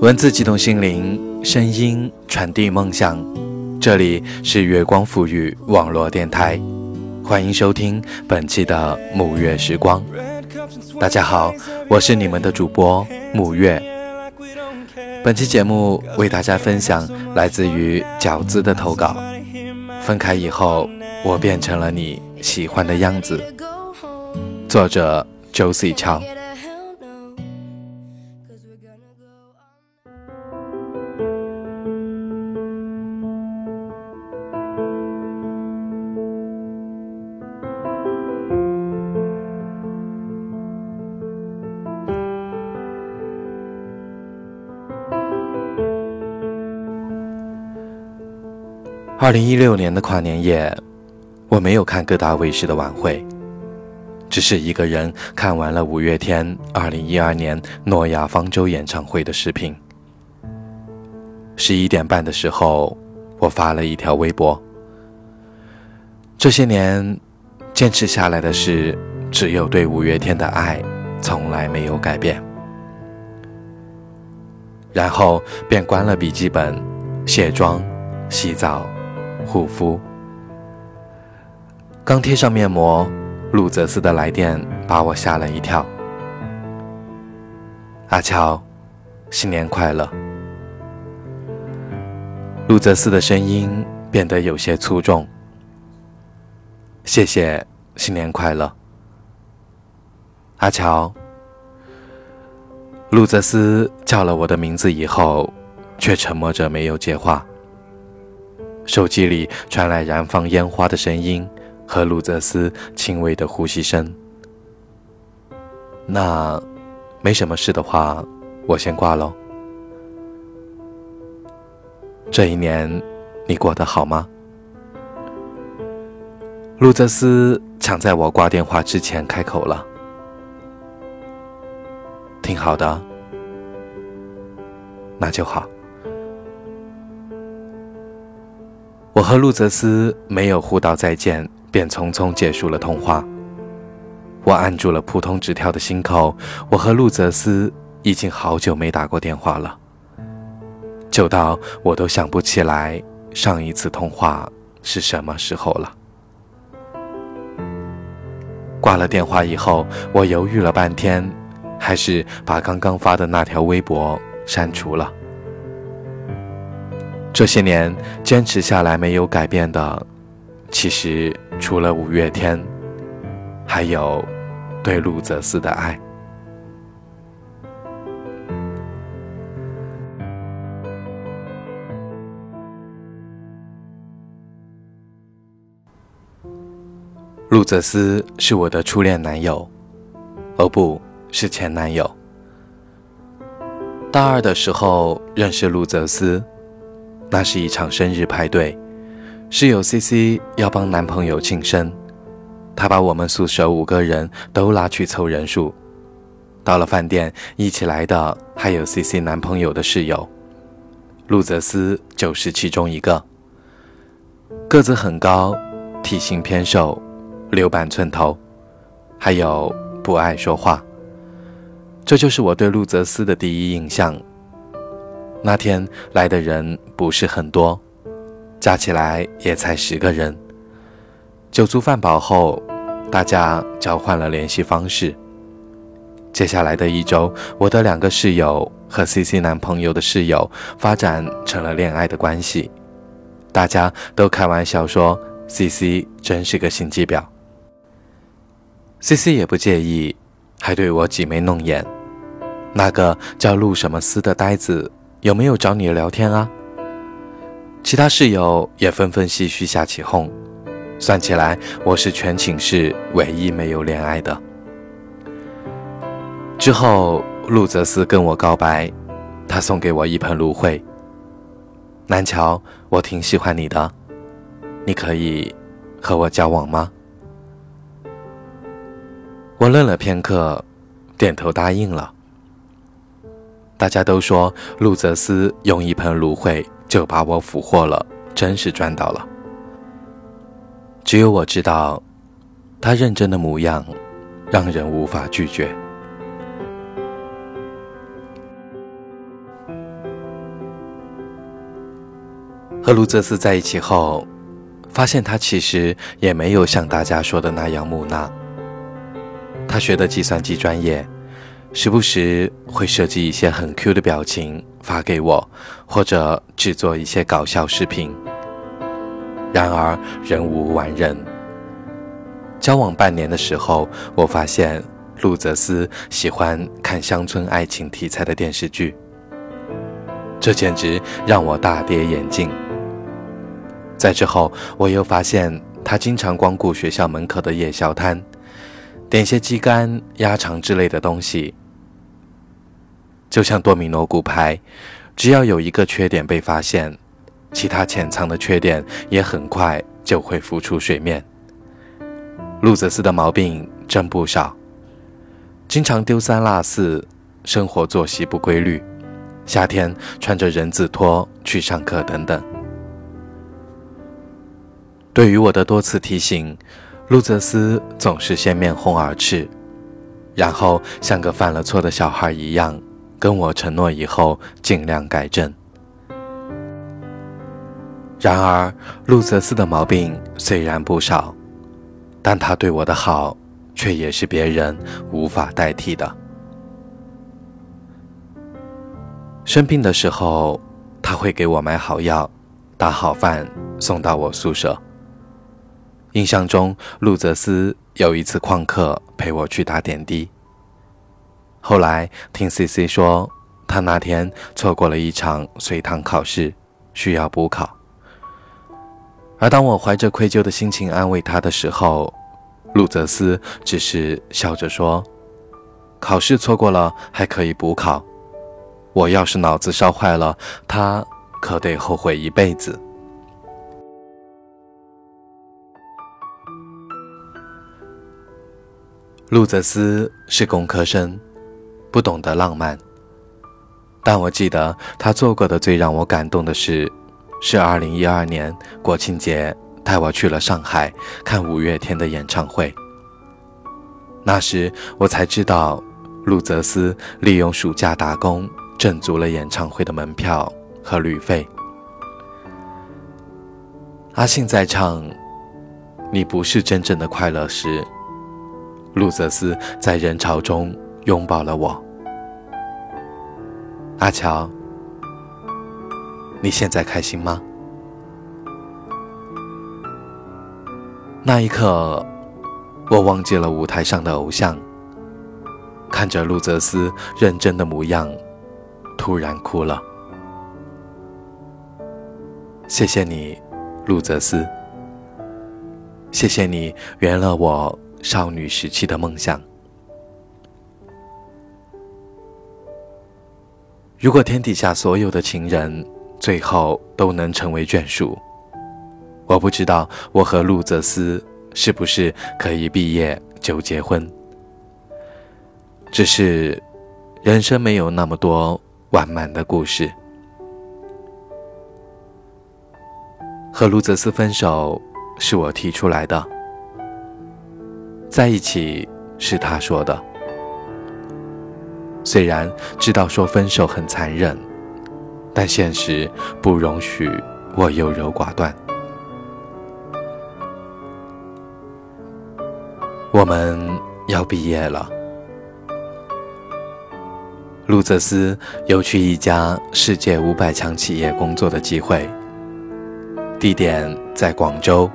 文字激动心灵，声音传递梦想。这里是月光赋予网络电台，欢迎收听本期的沐月时光。大家好，我是你们的主播沐月。本期节目为大家分享来自于饺子的投稿。分开以后，我变成了你喜欢的样子。作者周 C 乔。二零一六年的跨年夜，我没有看各大卫视的晚会，只是一个人看完了五月天二零一二年诺亚方舟演唱会的视频。十一点半的时候，我发了一条微博：这些年，坚持下来的是，只有对五月天的爱，从来没有改变。然后便关了笔记本，卸妆、洗澡。护肤，刚贴上面膜，路泽斯的来电把我吓了一跳。阿乔，新年快乐。路泽斯的声音变得有些粗重。谢谢，新年快乐。阿乔，路泽斯叫了我的名字以后，却沉默着没有接话。手机里传来燃放烟花的声音和路泽斯轻微的呼吸声。那，没什么事的话，我先挂喽。这一年，你过得好吗？路泽斯抢在我挂电话之前开口了。挺好的，那就好。我和路泽斯没有互道再见，便匆匆结束了通话。我按住了普通纸条的心口。我和路泽斯已经好久没打过电话了，久到我都想不起来上一次通话是什么时候了。挂了电话以后，我犹豫了半天，还是把刚刚发的那条微博删除了。这些年坚持下来没有改变的，其实除了五月天，还有对路泽斯的爱。路泽斯是我的初恋男友，哦，不是前男友。大二的时候认识路泽斯。那是一场生日派对，室友 C C 要帮男朋友庆生，她把我们宿舍五个人都拉去凑人数。到了饭店，一起来的还有 C C 男朋友的室友，路泽斯就是其中一个。个子很高，体型偏瘦，留板寸头，还有不爱说话。这就是我对路泽斯的第一印象。那天来的人不是很多，加起来也才十个人。酒足饭饱后，大家交换了联系方式。接下来的一周，我的两个室友和 C C 男朋友的室友发展成了恋爱的关系。大家都开玩笑说：“C C 真是个心机婊。”C C 也不介意，还对我挤眉弄眼。那个叫陆什么思的呆子。有没有找你聊天啊？其他室友也纷纷唏嘘下起哄。算起来，我是全寝室唯一没有恋爱的。之后，陆泽斯跟我告白，他送给我一盆芦荟。南桥，我挺喜欢你的，你可以和我交往吗？我愣了片刻，点头答应了。大家都说路泽斯用一盆芦荟就把我俘获了真是赚到了。只有我知道他认真的模样让人无法拒绝。和路泽斯在一起后发现他其实也没有像大家说的那样木讷。他学的计算机专业时不时会设计一些很 Q 的表情发给我，或者制作一些搞笑视频。然而人无完人。交往半年的时候，我发现陆泽斯喜欢看乡村爱情题材的电视剧，这简直让我大跌眼镜。在之后，我又发现他经常光顾学校门口的夜宵摊，点些鸡肝、鸭肠之类的东西，就像多米诺骨牌，只要有一个缺点被发现，其他潜藏的缺点也很快就会浮出水面。路泽斯的毛病真不少，经常丢三落四，生活作息不规律，夏天穿着人字拖去上课等等。对于我的多次提醒，路泽斯总是先面红耳赤，然后像个犯了错的小孩一样，跟我承诺以后尽量改正。然而，路泽斯的毛病虽然不少。但他对我的好，却也是别人无法代替的。生病的时候，他会给我买好药、打好饭送到我宿舍。印象中，路泽斯有一次旷课陪我去打点滴。后来听 C C 说，他那天错过了一场随堂考试，需要补考。而当我怀着愧疚的心情安慰他的时候，路泽斯只是笑着说：“考试错过了还可以补考，我要是脑子烧坏了，他可得后悔一辈子。”路泽斯是工科生，不懂得浪漫，但我记得他做过的最让我感动的事。是二零一二年国庆节，带我去了上海看五月天的演唱会。那时我才知道，陆泽斯利用暑假打工挣足了演唱会的门票和旅费。阿信在唱《你不是真正的快乐》时，陆泽斯在人潮中拥抱了我。阿乔。你现在开心吗？那一刻，我忘记了舞台上的偶像，看着路泽斯认真的模样，突然哭了。谢谢你，路泽斯。谢谢你圆了我少女时期的梦想。如果天底下所有的情人，最后都能成为眷属。我不知道我和路泽斯是不是可以毕业就结婚，只是人生没有那么多完满的故事。和路泽斯分手是我提出来的，在一起是他说的。虽然知道说分手很残忍。但现实不容许我优柔寡断。我们要毕业了，路泽斯有去一家世界五百强企业工作的机会，地点在广州，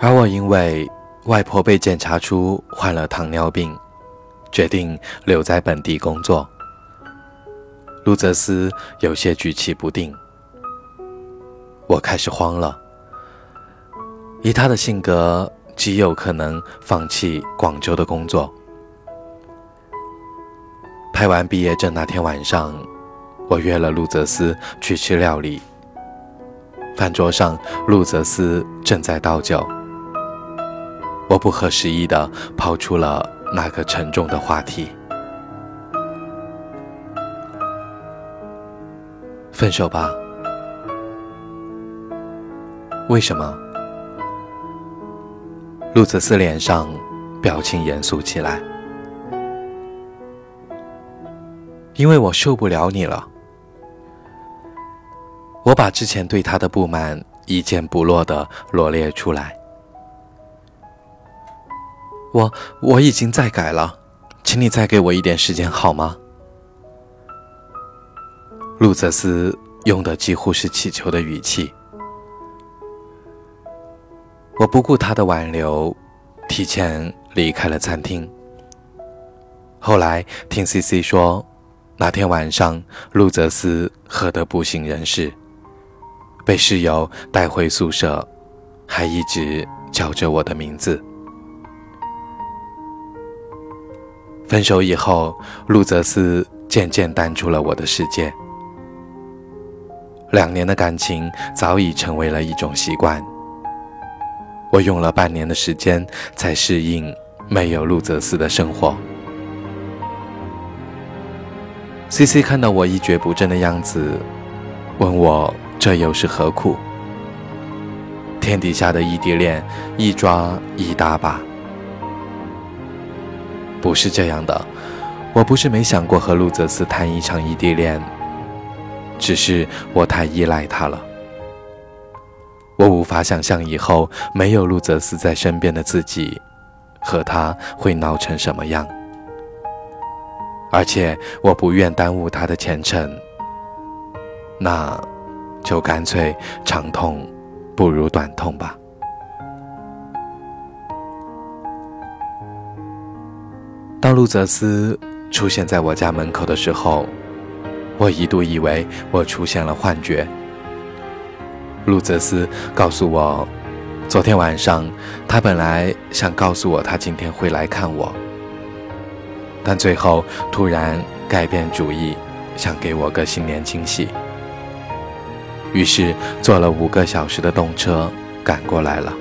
而我因为外婆被检查出患了糖尿病，决定留在本地工作。路泽斯有些举棋不定，我开始慌了。以他的性格，极有可能放弃广州的工作。拍完毕业证那天晚上，我约了路泽斯去吃料理。饭桌上，路泽斯正在倒酒，我不合时宜地抛出了那个沉重的话题。分手吧。为什么？路泽斯脸上表情严肃起来。因为我受不了你了。我把之前对他的不满一件不落的罗列出来。我我已经在改了，请你再给我一点时间好吗？路泽斯用的几乎是乞求的语气。我不顾他的挽留，提前离开了餐厅。后来听 C C 说，那天晚上路泽斯喝得不省人事，被室友带回宿舍，还一直叫着我的名字。分手以后，路泽斯渐渐淡出了我的世界。两年的感情早已成为了一种习惯。我用了半年的时间才适应没有路泽斯的生活。C C 看到我一蹶不振的样子，问我这又是何苦？天底下的异地恋，一抓一大把。不是这样的，我不是没想过和路泽斯谈一场异地恋，只是我太依赖他了。我无法想象以后没有路泽斯在身边的自己，和他会闹成什么样。而且我不愿耽误他的前程，那，就干脆长痛不如短痛吧。当路泽斯出现在我家门口的时候，我一度以为我出现了幻觉。路泽斯告诉我，昨天晚上他本来想告诉我他今天会来看我，但最后突然改变主意，想给我个新年惊喜，于是坐了五个小时的动车赶过来了。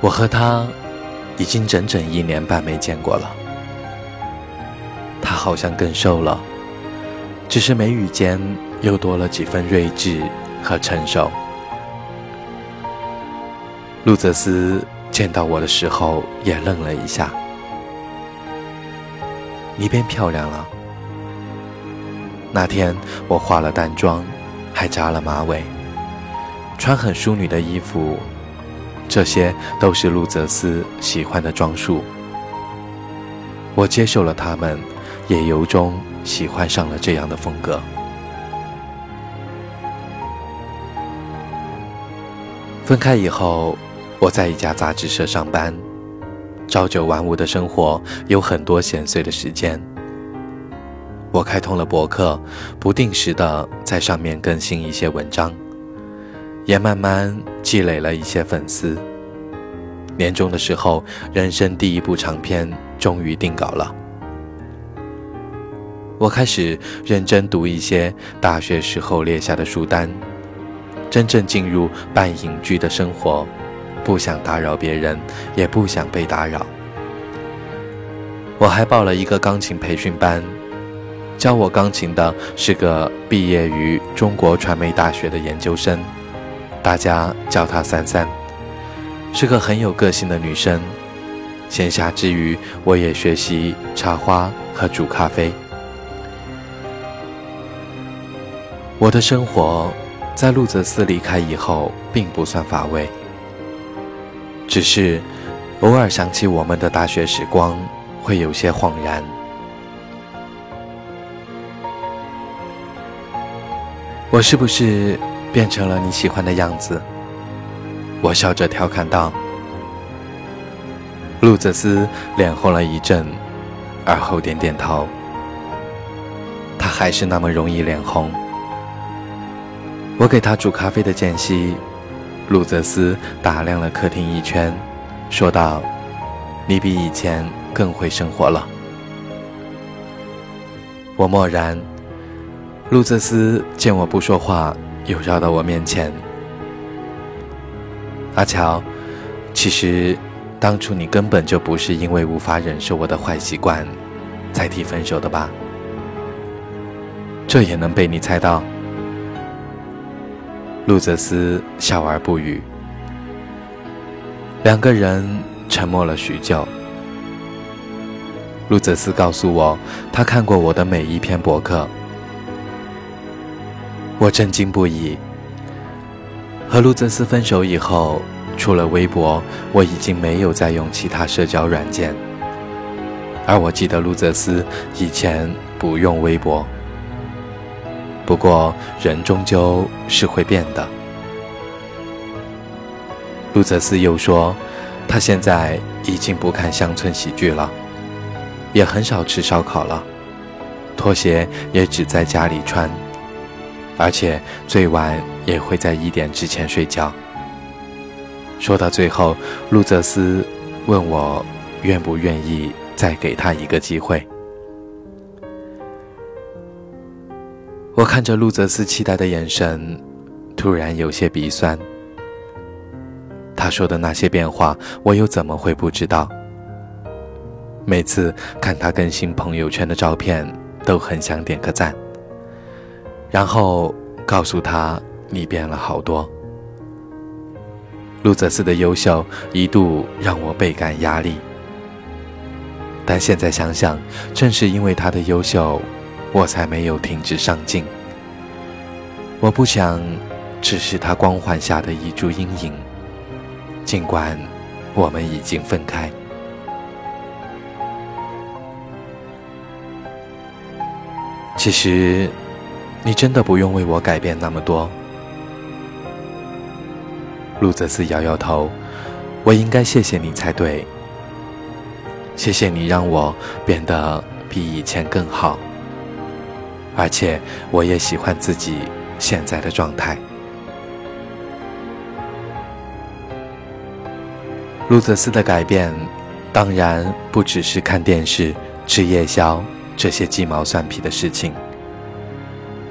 我和他。已经整整一年半没见过了，他好像更瘦了，只是眉宇间又多了几分睿智和成熟。路泽斯见到我的时候也愣了一下：“你变漂亮了。”那天我化了淡妆，还扎了马尾，穿很淑女的衣服。这些都是路泽斯喜欢的装束，我接受了他们，也由衷喜欢上了这样的风格。分开以后，我在一家杂志社上班，朝九晚五的生活有很多闲碎的时间。我开通了博客，不定时的在上面更新一些文章。也慢慢积累了一些粉丝。年终的时候，人生第一部长篇终于定稿了。我开始认真读一些大学时候列下的书单，真正进入半隐居的生活，不想打扰别人，也不想被打扰。我还报了一个钢琴培训班，教我钢琴的是个毕业于中国传媒大学的研究生。大家叫她三三，是个很有个性的女生。闲暇之余，我也学习插花和煮咖啡。我的生活在路泽斯离开以后，并不算乏味，只是偶尔想起我们的大学时光，会有些恍然。我是不是？变成了你喜欢的样子，我笑着调侃道。路泽斯脸红了一阵，而后点点头。他还是那么容易脸红。我给他煮咖啡的间隙，路泽斯打量了客厅一圈，说道：“你比以前更会生活了。”我默然。路泽斯见我不说话。又绕到我面前，阿乔，其实当初你根本就不是因为无法忍受我的坏习惯，才提分手的吧？这也能被你猜到？路泽斯笑而不语，两个人沉默了许久。路泽斯告诉我，他看过我的每一篇博客。我震惊不已。和路泽斯分手以后，除了微博，我已经没有再用其他社交软件。而我记得路泽斯以前不用微博。不过人终究是会变的。路泽斯又说，他现在已经不看乡村喜剧了，也很少吃烧烤了，拖鞋也只在家里穿，而且最晚也会在一点之前睡觉。说到最后，路泽斯问我愿不愿意再给他一个机会。我看着路泽斯期待的眼神，突然有些鼻酸。他说的那些变化，我又怎么会不知道？每次看他更新朋友圈的照片，都很想点个赞，然后告诉他你变了好多。路泽斯的优秀一度让我倍感压力，但现在想想，正是因为他的优秀。我才没有停止上进。我不想只是他光环下的一株阴影，尽管我们已经分开。其实，你真的不用为我改变那么多。路泽斯摇摇头，我应该谢谢你才对。谢谢你让我变得比以前更好。而且我也喜欢自己现在的状态。路泽斯的改变，当然不只是看电视、吃夜宵这些鸡毛蒜皮的事情。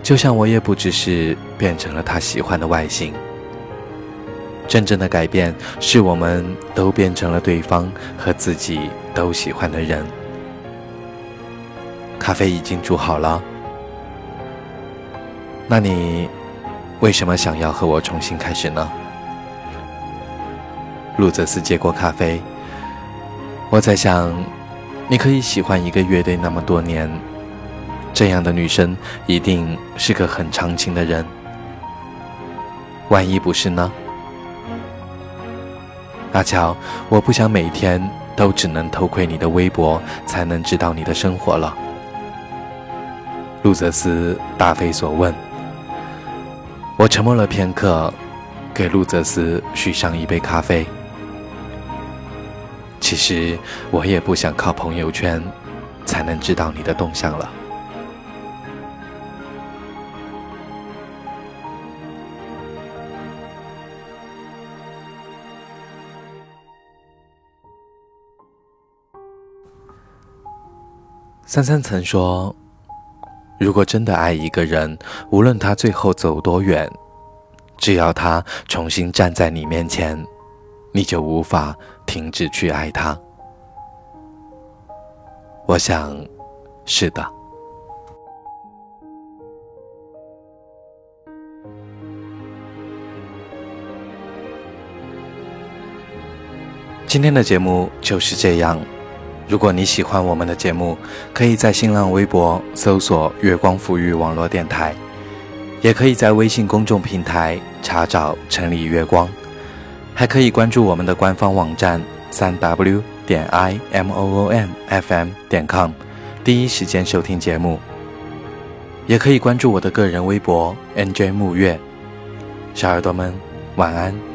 就像我也不只是变成了他喜欢的外形。真正的改变，是我们都变成了对方和自己都喜欢的人。咖啡已经煮好了。那你为什么想要和我重新开始呢？路泽斯接过咖啡，我在想，你可以喜欢一个乐队那么多年，这样的女生一定是个很长情的人。万一不是呢？阿乔，我不想每天都只能偷窥你的微博才能知道你的生活了。路泽斯答非所问。我沉默了片刻，给路泽斯续上一杯咖啡。其实我也不想靠朋友圈才能知道你的动向了。三三曾说。如果真的爱一个人，无论他最后走多远，只要他重新站在你面前，你就无法停止去爱他。我想，是的。今天的节目就是这样。如果你喜欢我们的节目，可以在新浪微博搜索“月光抚育网络电台”，也可以在微信公众平台查找“城里月光”，还可以关注我们的官方网站三 w 点 i m o o n f m 点 com，第一时间收听节目。也可以关注我的个人微博 “n j 木月”。小耳朵们，晚安。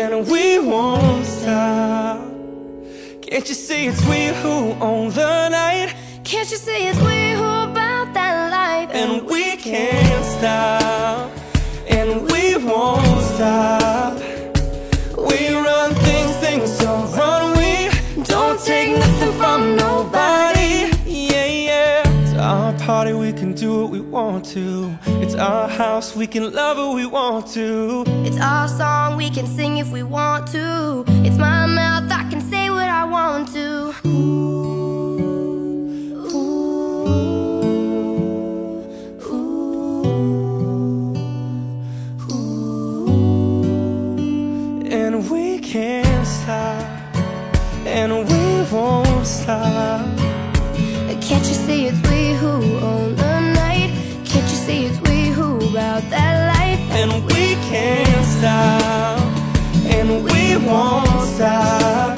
and we won't stop. Can't you see it's we who own the night? Can't you see it's we who about that life? And we can't stop, we can do what we want to. It's our house, we can love who we want to. It's our song, we can sing if we want to. It's my mouth, I can say what I want to. And we can't stop, and we won't stop. Can't you see it's we who see it's we who about that life? And we can't stop, and we won't stop.